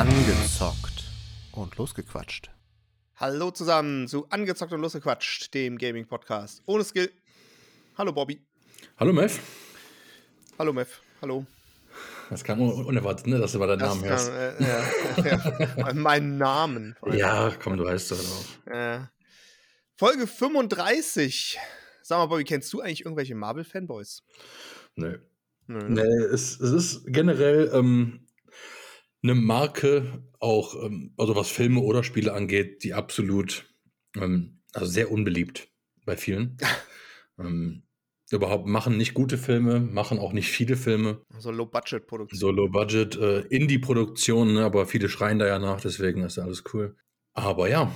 Angezockt und losgequatscht. Hallo zusammen zu Angezockt und Losgequatscht, dem Gaming-Podcast. Ohne Skill. Hallo Bobby. Hallo Mev. Hallo Mev. Hallo. Das kam un- unerwartet, ne, dass du mal deinen Namen Das hörst. äh, ja, ja. Meinen Namen. Ja, komm, du heißt doch auch. Äh, Folge 35. Sag mal, Bobby, kennst du eigentlich irgendwelche Marvel-Fanboys? Nee. Nö. Nee, es, es ist generell ähm, eine Marke, auch ähm, also was Filme oder Spiele angeht, die absolut ähm, also sehr unbeliebt bei vielen. ähm, überhaupt machen nicht gute Filme, machen auch nicht viele Filme. So Low-Budget-Produktion. So Low-Budget, äh, Indie-Produktionen, ne, aber viele schreien da ja nach, deswegen ist alles cool. Aber ja,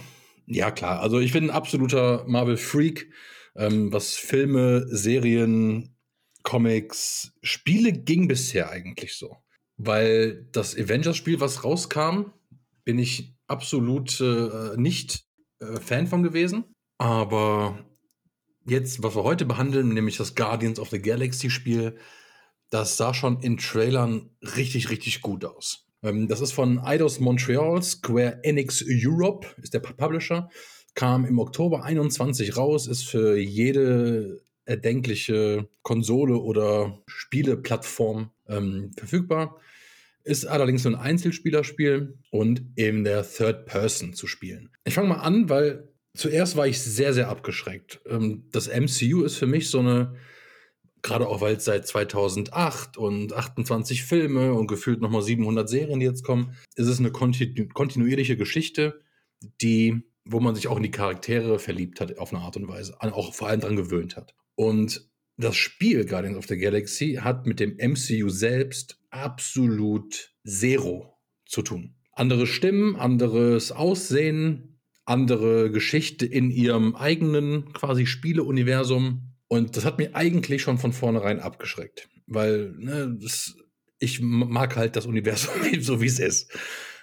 ja klar, also ich bin ein absoluter Marvel-Freak, ähm, was Filme, Serien, Comics, Spiele ging bisher eigentlich so. Weil das Avengers-Spiel, was rauskam, bin ich absolut äh, nicht äh, Fan von gewesen. Aber jetzt, was wir heute behandeln, nämlich das Guardians of the Galaxy-Spiel, das sah schon in Trailern richtig, richtig gut aus. Ähm, das ist von Eidos Montreal, Square Enix Europe, ist der Publisher. Kam im Oktober 21 raus, ist für jede erdenkliche Konsole oder Spieleplattform ähm, verfügbar. Ist allerdings nur ein Einzelspielerspiel und in der Third Person zu spielen. Ich fange mal an, weil zuerst war ich sehr, sehr abgeschreckt. Ähm, das MCU ist für mich so eine gerade auch weil es seit 2008 und 28 Filme und gefühlt nochmal 700 Serien, die jetzt kommen, ist es eine kontinu kontinuierliche Geschichte, die, wo man sich auch in die Charaktere verliebt hat auf eine Art und Weise, auch vor allem dran gewöhnt hat. Und das Spiel Guardians of the Galaxy hat mit dem MCU selbst absolut zero zu tun. Andere Stimmen, anderes Aussehen, andere Geschichte in ihrem eigenen quasi Spieleuniversum. Und das hat mich eigentlich schon von vornherein abgeschreckt, weil ne, das, ich mag halt das Universum so, wie es ist.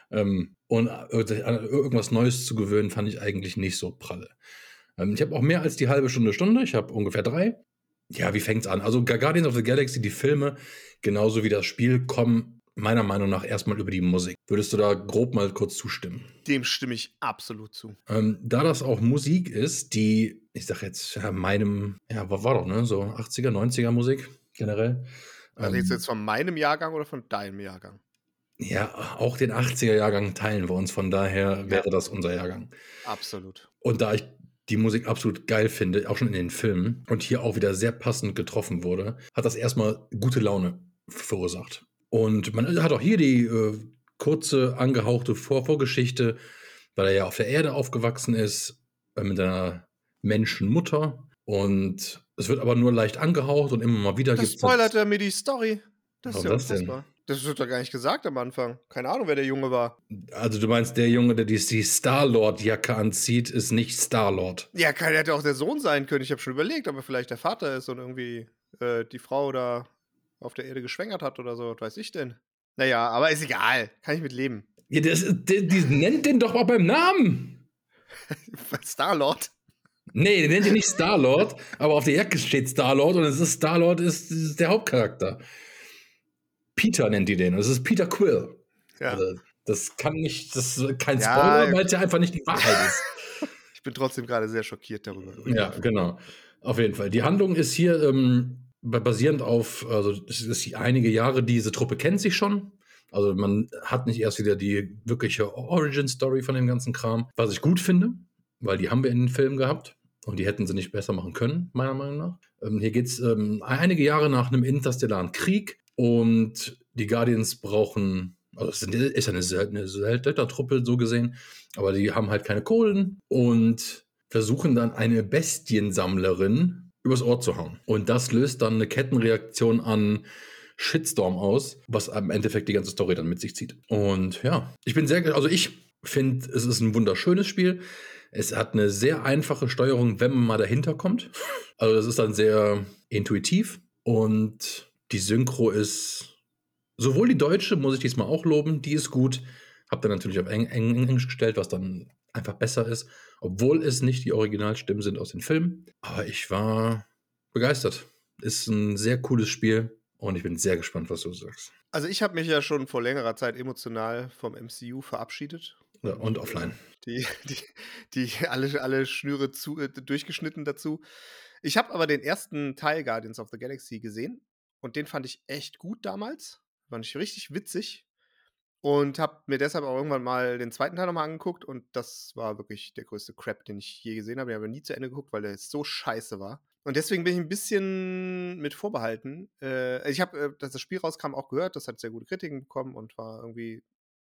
Ähm, und äh, irgendwas Neues zu gewöhnen, fand ich eigentlich nicht so pralle. Ähm, ich habe auch mehr als die halbe Stunde, Stunde. Ich habe ungefähr drei. Ja, wie fängt's an? Also Guardians of the Galaxy, die Filme, genauso wie das Spiel, kommen meiner Meinung nach erstmal über die Musik. Würdest du da grob mal kurz zustimmen? Dem stimme ich absolut zu. Ähm, da das auch Musik ist, die, ich sag jetzt, ja, meinem, ja, war, war doch, ne, so 80er, 90er Musik generell. Also Ähm, jetzt, jetzt von meinem Jahrgang oder von deinem Jahrgang? ja, auch den 80er-Jahrgang teilen wir uns, von daher wäre das unser Jahrgang. Absolut. Und da ich die Musik absolut geil finde, auch schon in den Filmen, und hier auch wieder sehr passend getroffen wurde, hat das erstmal gute Laune verursacht. Und man hat auch hier die äh, kurze, angehauchte Vor Vorgeschichte, weil er ja auf der Erde aufgewachsen ist, äh, mit einer Menschenmutter. Und es wird aber nur leicht angehaucht und immer mal wieder Das gibt's- spoilert er mir die Story. Das ist ja das denn? Das wird doch gar nicht gesagt am Anfang. Keine Ahnung, wer der Junge war. Also du meinst, der Junge, der die, die Star-Lord-Jacke anzieht, ist nicht Star-Lord. Ja, kann, hätte auch der Sohn sein können. Ich habe schon überlegt, ob er vielleicht der Vater ist und irgendwie äh, die Frau da auf der Erde geschwängert hat oder so. Was weiß ich denn? Naja, aber ist egal. Kann ich mit leben. Ja, das, die, die nennt den doch mal beim Namen. Star-Lord. Nee, den nennt ihr nicht Star-Lord, aber auf der Jacke steht Star-Lord und es ist Star-Lord ist, ist der Hauptcharakter. Peter nennt die den. und Es ist Peter Quill. Ja. Also, das kann nicht, das ist kein Ja, Spoiler, weil es ja einfach nicht die Wahrheit ist. Ich bin trotzdem gerade sehr schockiert darüber. Ja, genau. Auf jeden Fall. Die Handlung ist hier ähm, ba- basierend auf, also es ist einige Jahre, diese Truppe kennt sich schon. Also man hat nicht erst wieder die wirkliche Origin-Story von dem ganzen Kram, was ich gut finde, weil die haben wir in den Filmen gehabt und die hätten sie nicht besser machen können, meiner Meinung nach. Ähm, hier geht es ähm, einige Jahre nach einem interstellaren Krieg und die Guardians brauchen, also es ist ja eine, eine Söldnertruppe so gesehen, aber die haben halt keine Kohlen und versuchen dann eine Bestiensammlerin übers Ohr zu hauen. Und das löst dann eine Kettenreaktion an Shitstorm aus, was im Endeffekt die ganze Story dann mit sich zieht. Und ja, ich bin sehr, also ich finde, es ist ein wunderschönes Spiel. Es hat eine sehr einfache Steuerung, wenn man mal dahinter kommt. Also das ist dann sehr intuitiv und die Synchro ist sowohl die deutsche, muss ich diesmal auch loben, die ist gut. Hab dann natürlich auf Eng Eng Englisch gestellt, was dann einfach besser ist, obwohl es nicht die Originalstimmen sind aus den Filmen. Aber ich war begeistert. Ist ein sehr cooles Spiel Und ich bin sehr gespannt, was du sagst. Also ich habe mich ja schon vor längerer Zeit emotional vom MCU verabschiedet. Ja, und offline. Die, die, die alle, alle Schnüre zu, äh, durchgeschnitten dazu. Ich habe aber den ersten Teil Guardians of the Galaxy gesehen und den fand ich echt gut damals. Fand ich richtig witzig. Und habe mir deshalb auch irgendwann mal den zweiten Teil nochmal angeguckt und das war wirklich der größte Crap, den ich je gesehen habe. Den habe ich nie zu Ende geguckt, weil der so scheiße war. Und deswegen bin ich ein bisschen mit vorbehalten. Äh, ich habe, äh, dass das Spiel rauskam, auch gehört. Das hat sehr gute Kritiken bekommen und war irgendwie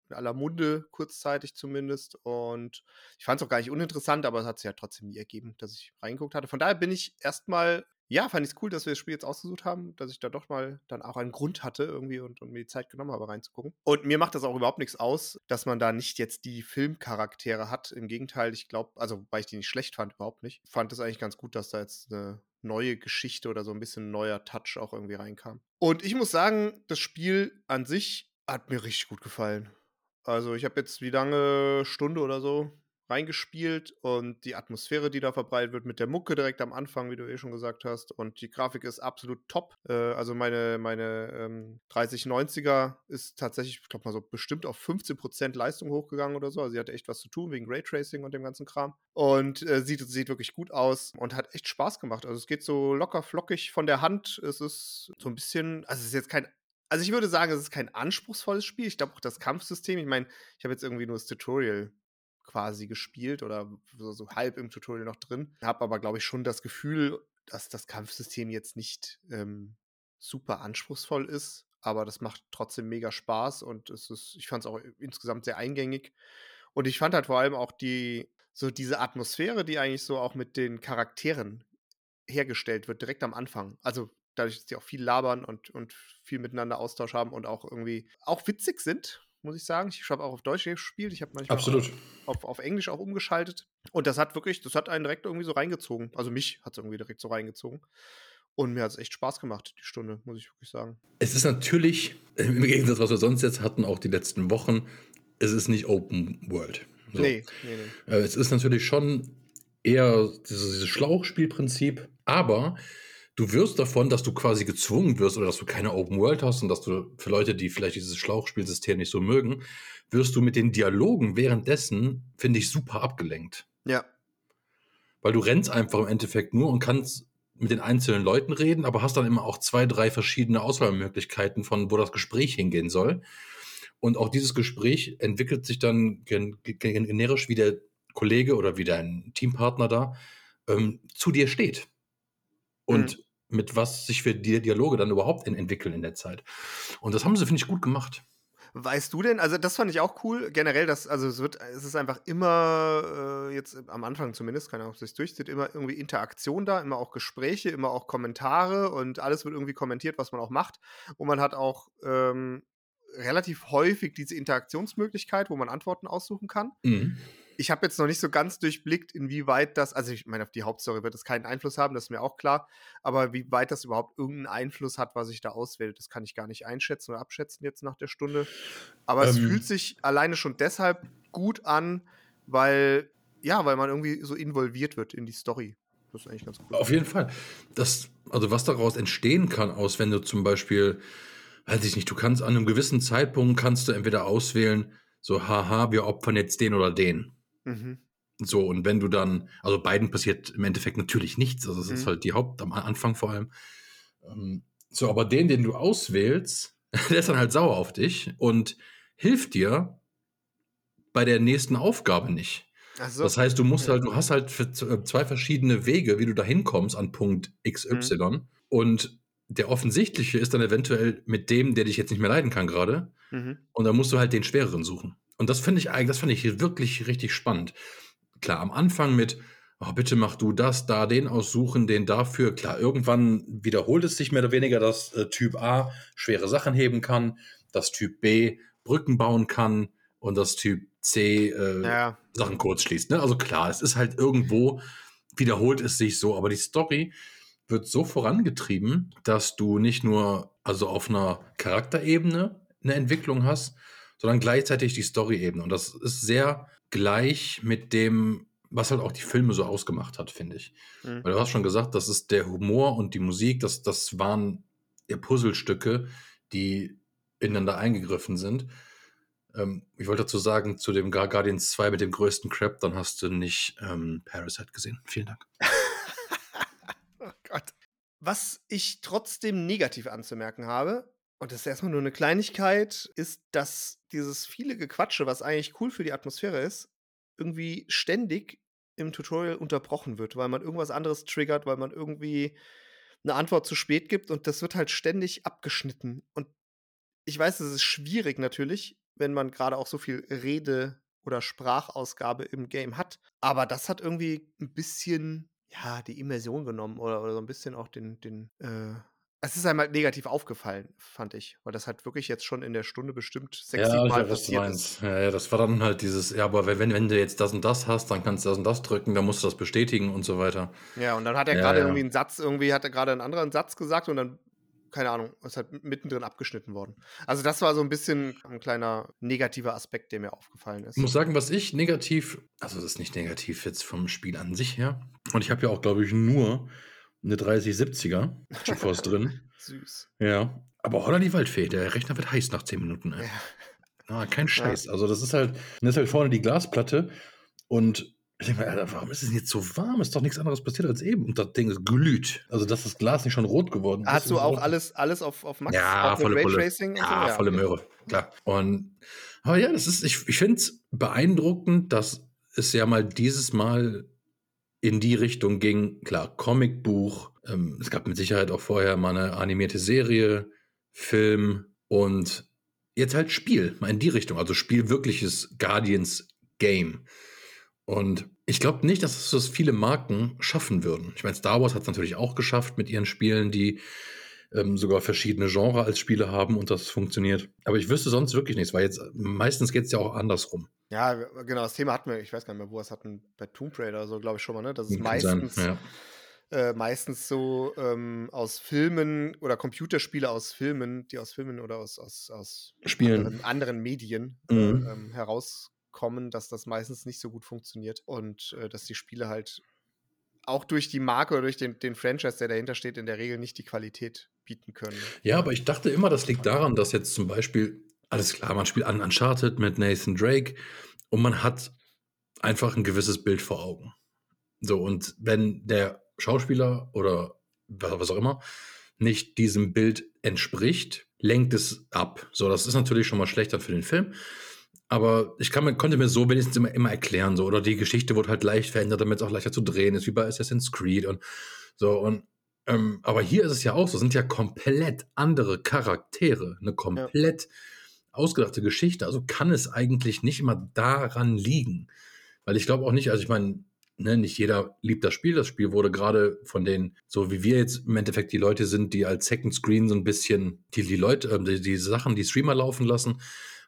in aller Munde, kurzzeitig zumindest. Und ich fand es auch gar nicht uninteressant, aber es hat sich ja trotzdem nie ergeben, dass ich reingeguckt hatte. Von daher bin ich erstmal, ja, fand ich es cool, dass wir das Spiel jetzt ausgesucht haben, dass ich da doch mal dann auch einen Grund hatte irgendwie und, und mir die Zeit genommen habe, reinzugucken. Und mir macht das auch überhaupt nichts aus, dass man da nicht jetzt die Filmcharaktere hat. Im Gegenteil, ich glaube, also weil ich die nicht schlecht fand, überhaupt nicht. Fand es eigentlich ganz gut, dass da jetzt eine neue Geschichte oder so ein bisschen neuer Touch auch irgendwie reinkam. Und ich muss sagen, das Spiel an sich hat mir richtig gut gefallen. Also ich habe jetzt wie lange Stunde oder so reingespielt und die Atmosphäre, die da verbreitet wird mit der Mucke direkt am Anfang, wie du eh schon gesagt hast. Und die Grafik ist absolut top. Äh, also meine, meine ähm, 3090er ist tatsächlich, ich glaube mal so bestimmt auf 15% Leistung hochgegangen oder so. Also sie hatte echt was zu tun wegen Raytracing und dem ganzen Kram. Und äh, sieht, sieht wirklich gut aus und hat echt Spaß gemacht. Also es geht so locker flockig von der Hand. Es ist so ein bisschen, also es ist jetzt kein also ich würde sagen, es ist kein anspruchsvolles Spiel. Ich glaube auch das Kampfsystem, ich meine, ich habe jetzt irgendwie nur das Tutorial quasi gespielt oder so, so halb im Tutorial noch drin. Habe aber, glaube ich, schon das Gefühl, dass das Kampfsystem jetzt nicht ähm, super anspruchsvoll ist, aber das macht trotzdem mega Spaß und es ist, ich fand es auch insgesamt sehr eingängig. Und ich fand halt vor allem auch die, so diese Atmosphäre, die eigentlich so auch mit den Charakteren hergestellt wird, direkt am Anfang. Also dadurch, dass die auch viel labern und, und viel miteinander Austausch haben und auch irgendwie auch witzig sind, muss ich sagen. Ich habe auch auf Deutsch gespielt, ich habe manchmal Absolut. Auf, auf Englisch auch umgeschaltet. Und das hat wirklich, das hat einen direkt irgendwie so reingezogen. Also mich hat es irgendwie direkt so reingezogen. Und mir hat es echt Spaß gemacht, die Stunde, muss ich wirklich sagen. Es ist natürlich, im Gegensatz, was wir sonst jetzt hatten, auch die letzten Wochen, es ist nicht Open World. So. Nee, nee, nee. Äh, es ist natürlich schon eher dieses, dieses Schlauchspielprinzip, aber du wirst davon, dass du quasi gezwungen wirst oder dass du keine Open World hast und dass du für Leute, die vielleicht dieses Schlauchspielsystem nicht so mögen, wirst du mit den Dialogen währenddessen, finde ich, super abgelenkt. Ja. Weil du rennst einfach im Endeffekt nur und kannst mit den einzelnen Leuten reden, aber hast dann immer auch zwei, drei verschiedene Auswahlmöglichkeiten von, wo das Gespräch hingehen soll. Und auch dieses Gespräch entwickelt sich dann generisch, wie der Kollege oder wie dein Teampartner da ähm, zu dir steht. Und mhm mit was sich für die Dialoge dann überhaupt entwickeln in der Zeit. Und das haben sie, finde ich, gut gemacht. Weißt du denn, also das fand ich auch cool, generell, dass, also es wird, es ist einfach immer, äh, jetzt am Anfang zumindest, keine Ahnung, ob es sich durchzieht, immer irgendwie Interaktion da, immer auch Gespräche, immer auch Kommentare und alles wird irgendwie kommentiert, was man auch macht. Und man hat auch ähm, relativ häufig diese Interaktionsmöglichkeit, wo man Antworten aussuchen kann. Mhm ich habe jetzt noch nicht so ganz durchblickt, inwieweit das, also ich meine, auf die Hauptstory wird es keinen Einfluss haben, das ist mir auch klar, aber wie weit das überhaupt irgendeinen Einfluss hat, was ich da auswähle, das kann ich gar nicht einschätzen oder abschätzen jetzt nach der Stunde. Aber ähm. es fühlt sich alleine schon deshalb gut an, weil, ja, weil man irgendwie so involviert wird in die Story. Das ist eigentlich ganz gut. Auf jeden Fall. Das, also was daraus entstehen kann, aus wenn du zum Beispiel, weiß ich nicht, du kannst an einem gewissen Zeitpunkt kannst du entweder auswählen, so, haha, wir opfern jetzt den oder den. Mhm. So, und wenn du dann, also beiden passiert im Endeffekt natürlich nichts, also das mhm. ist halt die Haupt, am Anfang vor allem. Ähm, so, aber den, den du auswählst, der ist dann halt sauer auf dich und hilft dir bei der nächsten Aufgabe nicht. So. Das heißt, du musst halt, du hast halt äh, zwei verschiedene Wege, wie du da hinkommst an Punkt XY. Mhm. Und der offensichtliche ist dann eventuell mit dem, der dich jetzt nicht mehr leiden kann gerade. Mhm. Und dann musst du halt den schwereren suchen. Und das finde ich eigentlich, das finde ich wirklich richtig spannend. Klar, am Anfang mit, oh, bitte mach du das, da den aussuchen, den dafür. Klar, irgendwann wiederholt es sich mehr oder weniger, dass äh, Typ A schwere Sachen heben kann, dass Typ B Brücken bauen kann und dass Typ C äh, ja. Sachen kurz schließt. Ne? Also klar, es ist halt irgendwo, wiederholt es sich so, aber die Story wird so vorangetrieben, dass du nicht nur also auf einer Charakterebene eine Entwicklung hast, sondern gleichzeitig die Story-Ebene. Und das ist sehr gleich mit dem, was halt auch die Filme so ausgemacht hat, finde ich. Mhm. Weil du hast schon gesagt, das ist der Humor und die Musik, das, das waren eher Puzzlestücke, die ineinander eingegriffen sind. Ähm, ich wollte dazu sagen, zu dem Guardians 2 mit dem größten Crap, dann hast du nicht ähm, Parasite gesehen. Vielen Dank. oh Gott. Was ich trotzdem negativ anzumerken habe, und das ist erstmal nur eine Kleinigkeit, ist, dass dieses viele Gequatsche, was eigentlich cool für die Atmosphäre ist, irgendwie ständig im Tutorial unterbrochen wird, weil man irgendwas anderes triggert, weil man irgendwie eine Antwort zu spät gibt und das wird halt ständig abgeschnitten. Und ich weiß, es ist schwierig natürlich, wenn man gerade auch so viel Rede oder Sprachausgabe im Game hat. Aber das hat irgendwie ein bisschen, ja, die Immersion genommen oder, oder so ein bisschen auch den, den, äh, es ist einem halt negativ aufgefallen, fand ich, weil das halt wirklich jetzt schon in der Stunde bestimmt sechs, Ja, sieben Mal passiert ist. Ja, ja, das war dann halt dieses, ja, aber wenn, wenn du jetzt das und das hast, dann kannst du das und das drücken, dann musst du das bestätigen und so weiter. Ja, und dann hat er Ja, gerade ja. irgendwie einen Satz, irgendwie hat er gerade einen anderen Satz gesagt und dann, keine Ahnung, ist halt mittendrin abgeschnitten worden. Also das war so ein bisschen ein kleiner negativer Aspekt, der mir aufgefallen ist. Ich muss sagen, was ich negativ, also das ist nicht negativ jetzt vom Spiel an sich her. Und ich habe ja auch, glaube ich, nur eine 3070er GeForce drin. Süß. Ja. Aber holla die Waldfee, der Rechner wird heiß nach 10 Minuten. Ey. Ja. Ah, kein Scheiß. Also das ist halt, das ist halt vorne die Glasplatte und ich denke mir, Alter, warum ist es jetzt so warm? Ist doch nichts anderes passiert als eben. Und das Ding ist glüht. Also dass das Glas nicht schon rot geworden ist. Hast du auch rot. alles, alles auf, auf Max? Ja, mit volle Pulle. Ja, so? volle okay. Möhre, klar. Und aber ja, das ist, ich, ich finde es beeindruckend, dass es ja mal dieses Mal in die Richtung ging. Klar, Comicbuch. Ähm, es gab mit Sicherheit auch vorher mal eine animierte Serie, Film und jetzt halt Spiel, mal in die Richtung. Also Spiel wirkliches Guardians Game. Und ich glaube nicht, dass das viele Marken schaffen würden. Ich meine, Star Wars hat es natürlich auch geschafft mit ihren Spielen, die ähm, sogar verschiedene Genre als Spiele haben und das funktioniert. Aber ich wüsste sonst wirklich nichts, weil jetzt meistens geht es ja auch andersrum. Ja, genau, das Thema hatten wir, ich weiß gar nicht mehr, wo wir es hatten, bei Tomb Raider oder so, glaube ich schon mal, ne? Das ist Kann sein, meistens, ja. äh, meistens so ähm, aus Filmen oder Computerspiele aus Filmen, die aus Filmen oder aus, aus, aus Spielen. anderen, anderen Medien Mhm. äh, ähm, herauskommen, dass das meistens nicht so gut funktioniert und äh, dass die Spiele halt auch durch die Marke oder durch den, den Franchise, der dahinter steht, in der Regel nicht die Qualität bieten können. Ja, aber ich dachte immer, das liegt daran, dass jetzt zum Beispiel, alles klar, man spielt an Uncharted mit Nathan Drake und man hat einfach ein gewisses Bild vor Augen. So, und wenn der Schauspieler oder wa- was auch immer nicht diesem Bild entspricht, lenkt es ab. So, das ist natürlich schon mal schlechter für den Film. Aber ich kann, konnte mir so wenigstens immer, immer erklären, so, oder die Geschichte wurde halt leicht verändert, damit es auch leichter zu drehen ist, wie bei Assassin's Creed und so. Und ähm, aber hier ist es ja auch so, sind ja komplett andere Charaktere, eine komplett ausgedachte Geschichte. Also kann es eigentlich nicht immer daran liegen. Weil ich glaube auch nicht, also ich meine, ne, nicht jeder liebt das Spiel. Das Spiel wurde gerade von den, so wie wir jetzt im Endeffekt die Leute sind, die als Second Screen so ein bisschen die, die Leute, äh, die, die Sachen, die Streamer laufen lassen,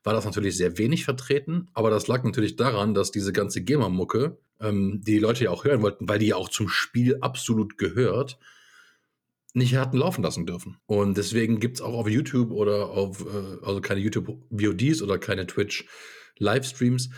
war das natürlich sehr wenig vertreten. Aber das lag natürlich daran, dass diese ganze GEMA-Mucke, ähm, die die Leute ja auch hören wollten, weil die ja auch zum Spiel absolut gehört, nicht hatten laufen lassen dürfen. Und deswegen gibt es auch auf YouTube oder auf, äh, also keine YouTube-VODs oder keine Twitch-Livestreams,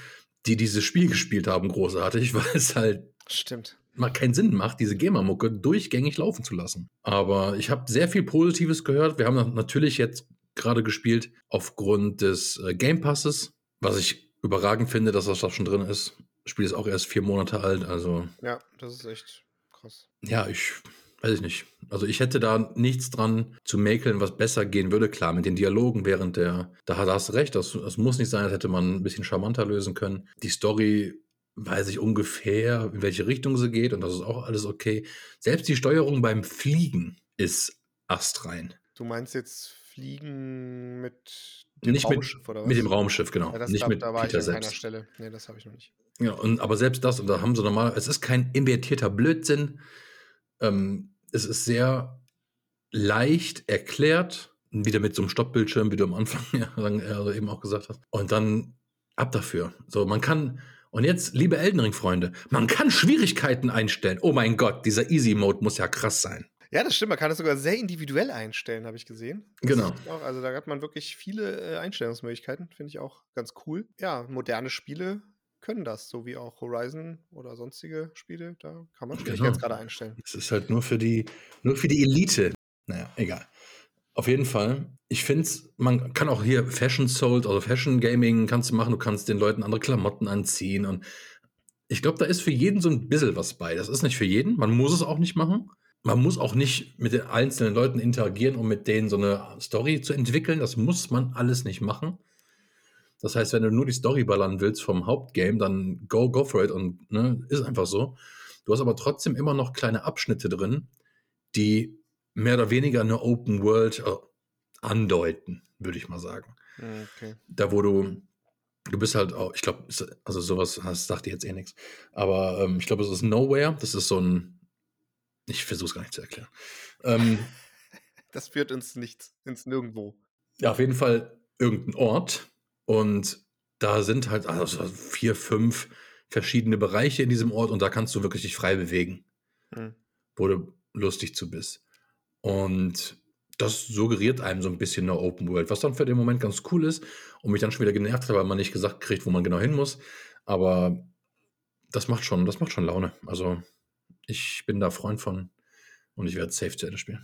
die dieses Spiel gespielt haben, großartig, weil es halt Stimmt. mal keinen Sinn macht, diese GEMA-Mucke durchgängig laufen zu lassen. Aber ich habe sehr viel Positives gehört. Wir haben na- natürlich jetzt gerade gespielt aufgrund des äh, Game Passes, was ich überragend finde, dass das da schon drin ist. Das Spiel ist auch erst vier Monate alt, also Ja, das ist echt krass. ja, ich weiß ich nicht. Also ich hätte da nichts dran zu mäkeln, was besser gehen würde. Klar, mit den Dialogen während der, da hast du recht, das, das muss nicht sein, das hätte man ein bisschen charmanter lösen können. Die Story weiß ich ungefähr, in welche Richtung sie geht und das ist auch alles okay. Selbst die Steuerung beim Fliegen ist astrein. Du meinst jetzt Fliegen mit dem Nicht mit, Raumschiff oder was? mit dem Raumschiff, genau. Ja, nicht glaub, mit da war Peter ich an keiner selbst. Stelle. Nee, das habe ich noch nicht. Ja, und, aber selbst das, und da haben sie normal, es ist kein invertierter Blödsinn. Ähm, es ist sehr leicht erklärt, wieder mit so einem Stoppbildschirm, wie du am Anfang ja, also eben auch gesagt hast. Und dann ab dafür. So, man kann, und jetzt, liebe Elden Ring-Freunde, man kann Schwierigkeiten einstellen. Oh mein Gott, dieser Easy-Mode muss ja krass sein. Ja, das stimmt. Man kann es sogar sehr individuell einstellen, habe ich gesehen. Das Genau. Auch, also da hat man wirklich viele äh, Einstellungsmöglichkeiten. Finde ich auch ganz cool. Ja, moderne Spiele können das, so wie auch Horizon oder sonstige Spiele. Da kann man Genau. Schwierigkeitsgrade einstellen. Es ist halt nur für die, nur für die Elite. Naja, egal. Auf jeden Fall. Ich finde es, man kann auch hier Fashion Sold, also Fashion Gaming kannst du machen. Du kannst den Leuten andere Klamotten anziehen. Und ich glaube, da ist für jeden so ein bisschen was bei. Das ist nicht für jeden. Man muss es auch nicht machen. Man muss auch nicht mit den einzelnen Leuten interagieren, um mit denen so eine Story zu entwickeln. Das muss man alles nicht machen. Das heißt, wenn du nur die Story ballern willst vom Hauptgame, dann go, go for it und ne, ist einfach so. Du hast aber trotzdem immer noch kleine Abschnitte drin, die mehr oder weniger eine Open World äh, andeuten, würde ich mal sagen. Hm, okay. Da, wo du, du bist halt auch, ich glaube, also sowas das sagt dir jetzt eh nichts, aber ähm, ich glaube, es ist Nowhere, das ist so ein, ich versuche es gar nicht zu erklären. Ähm, das führt uns nichts, ins Nirgendwo. Ja, auf jeden Fall irgendein Ort und da sind halt also vier, fünf verschiedene Bereiche in diesem Ort und da kannst du wirklich dich frei bewegen, hm. wo du lustig zu bist. Und das suggeriert einem so ein bisschen eine Open World, was dann für den Moment ganz cool ist und mich dann schon wieder genervt hat, weil man nicht gesagt kriegt, wo man genau hin muss. Aber das macht schon, das macht schon Laune. Also ich bin da Freund von und ich werde safe zu Ende spielen.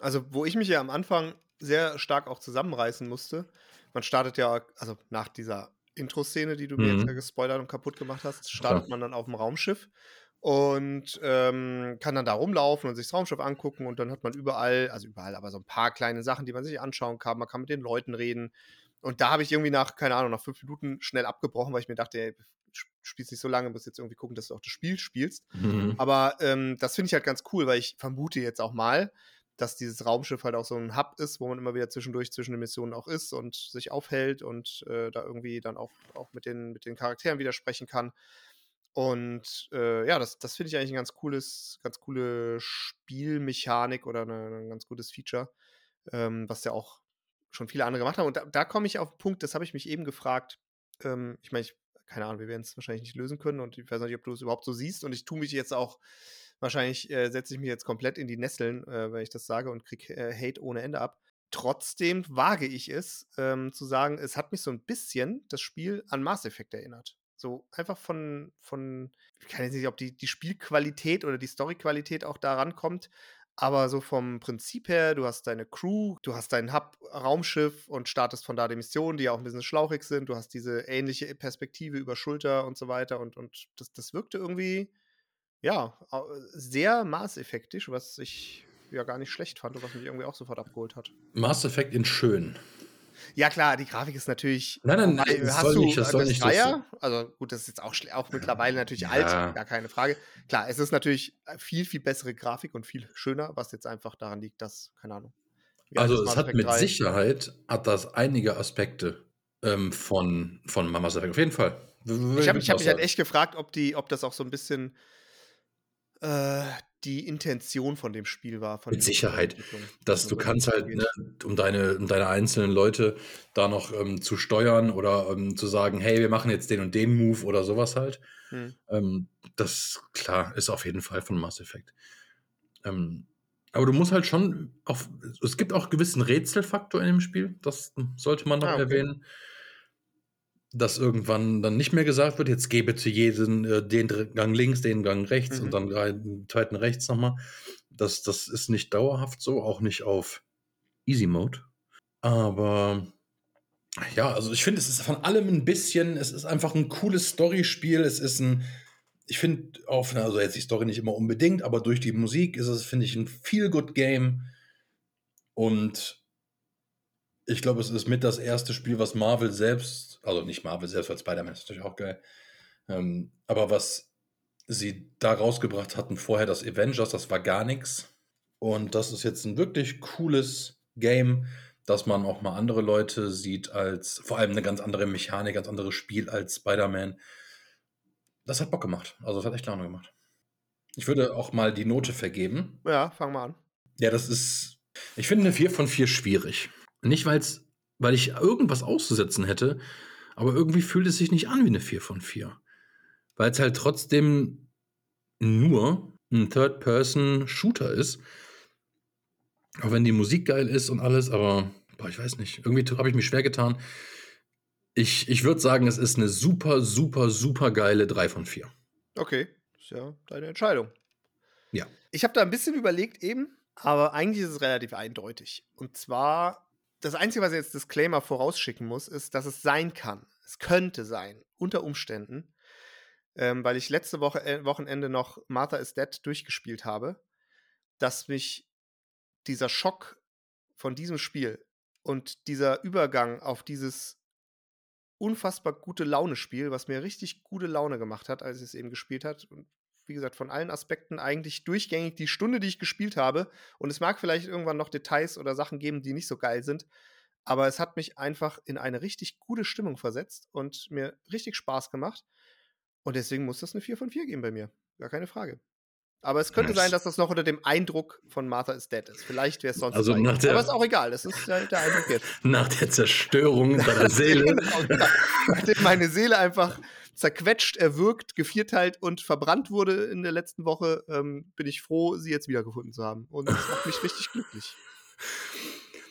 Also, wo ich mich ja am Anfang sehr stark auch zusammenreißen musste, man startet ja, also nach dieser Intro-Szene, die du mir jetzt ja mhm. gespoilert und kaputt gemacht hast, startet Klar. man dann auf dem Raumschiff und ähm, kann dann da rumlaufen und sich das Raumschiff angucken und dann hat man überall, also überall, aber so ein paar kleine Sachen, die man sich anschauen kann. Man kann mit den Leuten reden. Und da habe ich irgendwie nach, keine Ahnung, nach fünf Minuten schnell abgebrochen, weil ich mir dachte, ey, spielst nicht so lange, musst jetzt irgendwie gucken, dass du auch das Spiel spielst. Mhm. Aber ähm, das finde ich halt ganz cool, weil ich vermute jetzt auch mal, dass dieses Raumschiff halt auch so ein Hub ist, wo man immer wieder zwischendurch zwischen den Missionen auch ist und sich aufhält und äh, da irgendwie dann auch, auch mit, den, mit den Charakteren widersprechen kann. Und äh, ja, das, das finde ich eigentlich ein ganz cooles, ganz coole Spielmechanik oder ein ganz gutes Feature, ähm, was ja auch schon viele andere gemacht haben. Und da, da komme ich auf den Punkt, das habe ich mich eben gefragt. Ähm, ich meine, ich, keine Ahnung, wir werden es wahrscheinlich nicht lösen können und ich weiß nicht, ob du es überhaupt so siehst. Und ich tue mich jetzt auch, wahrscheinlich äh, setze ich mich jetzt komplett in die Nesseln, äh, wenn ich das sage und kriege äh, Hate ohne Ende ab. Trotzdem wage ich es, ähm, zu sagen, es hat mich so ein bisschen das Spiel an Mass Effect erinnert. So einfach von, von ich kann jetzt nicht, ob die, die Spielqualität oder die Storyqualität auch daran kommt, aber so vom Prinzip her, du hast deine Crew, du hast dein Hub-Raumschiff und startest von da die Missionen, die ja auch ein bisschen schlauchig sind. Du hast diese ähnliche Perspektive über Schulter und so weiter. Und, und das, das wirkte irgendwie, ja, sehr maßeffektisch, was ich ja gar nicht schlecht fand und was mich irgendwie auch sofort abgeholt hat. Mass Effect in schön. Ja, klar, die Grafik ist natürlich. Nein, nein, nein das hast soll du nicht, das, soll nicht Dreier? So. Also, gut, das ist jetzt auch, auch mittlerweile natürlich ja. alt, gar keine Frage. Klar, es ist natürlich viel, viel bessere Grafik und viel schöner, was jetzt einfach daran liegt, dass, keine Ahnung. Also, es hat mit 3? Sicherheit hat das einige Aspekte ähm, von, von Mamas Effect. Auf jeden Fall. Ich habe hab mich halt echt gefragt, ob, die, ob das auch so ein bisschen äh, die Intention von dem Spiel war. Mit Sicherheit. Dass du kannst halt, ne, um, deine, um deine einzelnen Leute da noch ähm, zu steuern oder ähm, zu sagen, hey, wir machen jetzt den und den Move oder sowas halt. Hm. Ähm, das, klar, ist auf jeden Fall von Mass Effect. Ähm, aber du musst halt schon, auf, es gibt auch gewissen Rätselfaktor in dem Spiel, das sollte man noch ah, okay. erwähnen dass irgendwann dann nicht mehr gesagt wird, jetzt gebe zu jedem äh, den Gang links, den Gang rechts mhm. und dann den zweiten rechts nochmal. Das, das ist nicht dauerhaft so, auch nicht auf Easy Mode. Aber ja, also ich finde, es ist von allem ein bisschen, es ist einfach ein cooles Storyspiel. Es ist ein, ich finde, auf, also jetzt die Story nicht immer unbedingt, aber durch die Musik ist es, finde ich, ein Feel-Good-Game. Und ich glaube, es ist mit das erste Spiel, was Marvel selbst, also nicht Marvel selbst, weil Spider-Man ist natürlich auch geil, ähm, aber was sie da rausgebracht hatten vorher, das Avengers, das war gar nichts. Und das ist jetzt ein wirklich cooles Game, dass man auch mal andere Leute sieht als, vor allem eine ganz andere Mechanik, ganz anderes Spiel als Spider-Man. Das hat Bock gemacht. Also, das hat echt Laune gemacht. Ich würde auch mal die Note vergeben. Ja, fang mal an. Ja, das ist, ich finde eine 4 von 4 schwierig. Nicht, weil's, weil ich irgendwas auszusetzen hätte, aber irgendwie fühlt es sich nicht an wie eine 4 von 4. Weil es halt trotzdem nur ein Third-Person-Shooter ist. Auch wenn die Musik geil ist und alles, aber boah, ich weiß nicht. Irgendwie habe ich mich schwer getan. Ich, ich würde sagen, es ist eine super, super, super geile 3 von 4. Okay, ist ja deine Entscheidung. Ja. Ich habe da ein bisschen überlegt eben, Aber eigentlich ist es relativ eindeutig. Und zwar, das Einzige, was ich jetzt Disclaimer vorausschicken muss, ist, dass es sein kann. Es könnte sein, unter Umständen, ähm, weil ich letzte Woche, äh, Wochenende noch Martha is Dead durchgespielt habe, dass mich dieser Schock von diesem Spiel und dieser Übergang auf dieses unfassbar gute Laune-Spiel, was mir richtig gute Laune gemacht hat, als ich es eben gespielt hat. Und wie gesagt, von allen Aspekten eigentlich durchgängig die Stunde, die ich gespielt habe. Und es mag vielleicht irgendwann noch Details oder Sachen geben, die nicht so geil sind. Aber es hat mich einfach in eine richtig gute Stimmung versetzt und mir richtig Spaß gemacht. Und deswegen muss das eine 4 von 4 geben bei mir. Gar keine Frage. Aber es könnte sein, dass das noch unter dem Eindruck von Martha is Dead ist. Vielleicht wäre es sonst. Also nach der, Aber ist auch egal. Das ist ja der Eindruck jetzt. Nach der Zerstörung deiner Seele. genau, Nachdem meine Seele einfach zerquetscht, erwürgt, gevierteilt und verbrannt wurde in der letzten Woche, ähm, bin ich froh, sie jetzt wiedergefunden zu haben. Und das macht mich richtig glücklich.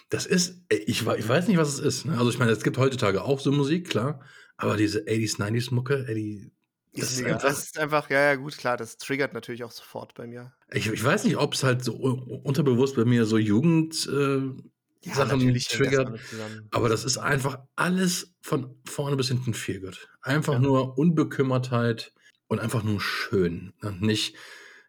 Das ist, ich, ich weiß nicht, was es ist. Ne? Also ich meine, es gibt heutzutage auch so Musik, klar. Aber diese 80s, 90s Mucke, die, das ist, einfach, das ist einfach, ja, ja, gut, klar, das triggert natürlich auch sofort bei mir. Ich, ich weiß nicht, ob es halt so unterbewusst bei mir so Jugend äh, ja, Sachen triggert. aber das ist einfach alles von vorne bis hinten viel gut. Einfach ja. nur Unbekümmertheit und einfach nur schön. Und nicht,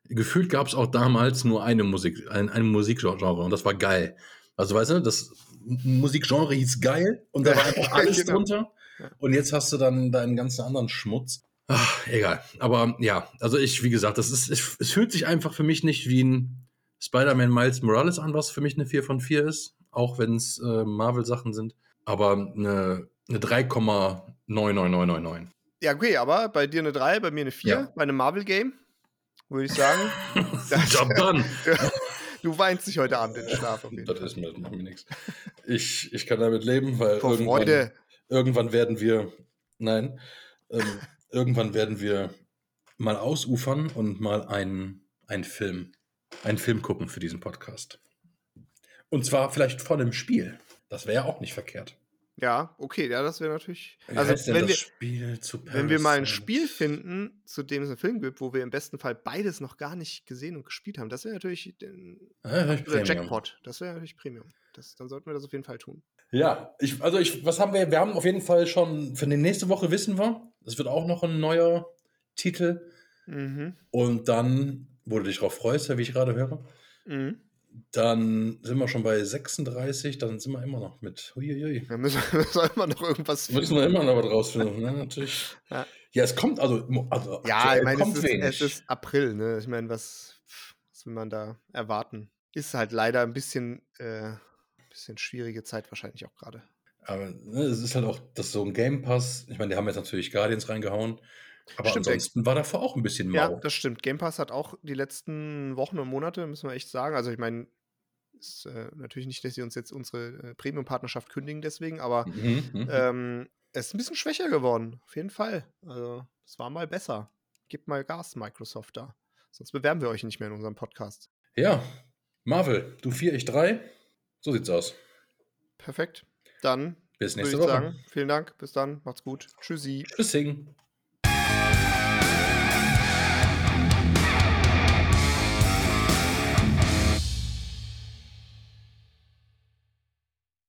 gefühlt gab es auch damals nur eine Musik, ein, ein Musikgenre und das war geil. Also weißt du, das Musikgenre hieß geil und da war einfach alles genau. drunter. Und jetzt hast du dann deinen ganzen anderen Schmutz. Ach, egal. Aber ja, also ich, wie gesagt, das ist, es, es fühlt sich einfach für mich nicht wie ein Spider-Man Miles Morales an, was für mich eine 4 von 4 ist, auch wenn es äh, Marvel-Sachen sind. Aber eine, eine 3,99999. Ja, okay, aber bei dir eine 3, bei mir eine 4, ja. bei einem Marvel-Game, würde ich sagen. Job done. Du weinst dich heute Abend in den Schlaf. das ist mir, das macht mir nichts. Ich, ich kann damit leben, weil irgendwann, irgendwann werden wir, nein, ähm, irgendwann werden wir mal ausufern und mal einen, einen Film, einen Film gucken für diesen Podcast. Und zwar vielleicht vor dem Spiel. Das wäre ja auch nicht verkehrt. Ja, okay, ja, das wäre natürlich. Wie also, wenn wir, wenn wir mal ein Spiel finden, zu dem es einen Film gibt, wo wir im besten Fall beides noch gar nicht gesehen und gespielt haben, das wäre natürlich den, ja, der Jackpot. Das wäre natürlich Premium. Das, dann sollten wir das auf jeden Fall tun. Ja, ich, also ich, was haben wir? Wir haben auf jeden Fall schon für die nächste Woche wissen wir, es wird auch noch ein neuer Titel. Mhm. Und dann, wo du dich drauf freust, wie ich gerade höre, mhm. Dann sind wir schon bei 36, dann sind wir immer noch mit. Huiuiui. Dann müssen wir, müssen wir immer noch irgendwas finden. Müssen wir immer noch was rausfinden, ne? Natürlich. Ja. ja. es kommt, also, also ja, ich meine, es, ist, es ist April, ne? Ich meine, was, was will man da erwarten? Ist halt leider ein bisschen, äh, bisschen schwierige Zeit wahrscheinlich auch gerade. Aber ne, es ist halt auch, dass so ein Game Pass, ich meine, die haben jetzt natürlich Guardians reingehauen, aber stimmt, ansonsten war davor auch ein bisschen mau. Ja, das stimmt. Game Pass hat auch die letzten Wochen und Monate, müssen wir echt sagen. Also ich meine, ist äh, natürlich nicht, dass sie uns jetzt unsere äh, Premium-Partnerschaft kündigen deswegen, aber mhm, mhm. ähm, es ist ein bisschen schwächer geworden. Auf jeden Fall. Also es war mal besser. Gebt mal Gas, Microsoft da. Sonst bewerben wir euch nicht mehr in unserem Podcast. Ja, Marvel, du 4, ich 3. So sieht's aus. Perfekt. Dann bis nächste Woche. Sagen, vielen Dank. Bis dann. Macht's gut. Tschüssi. Tschüssing.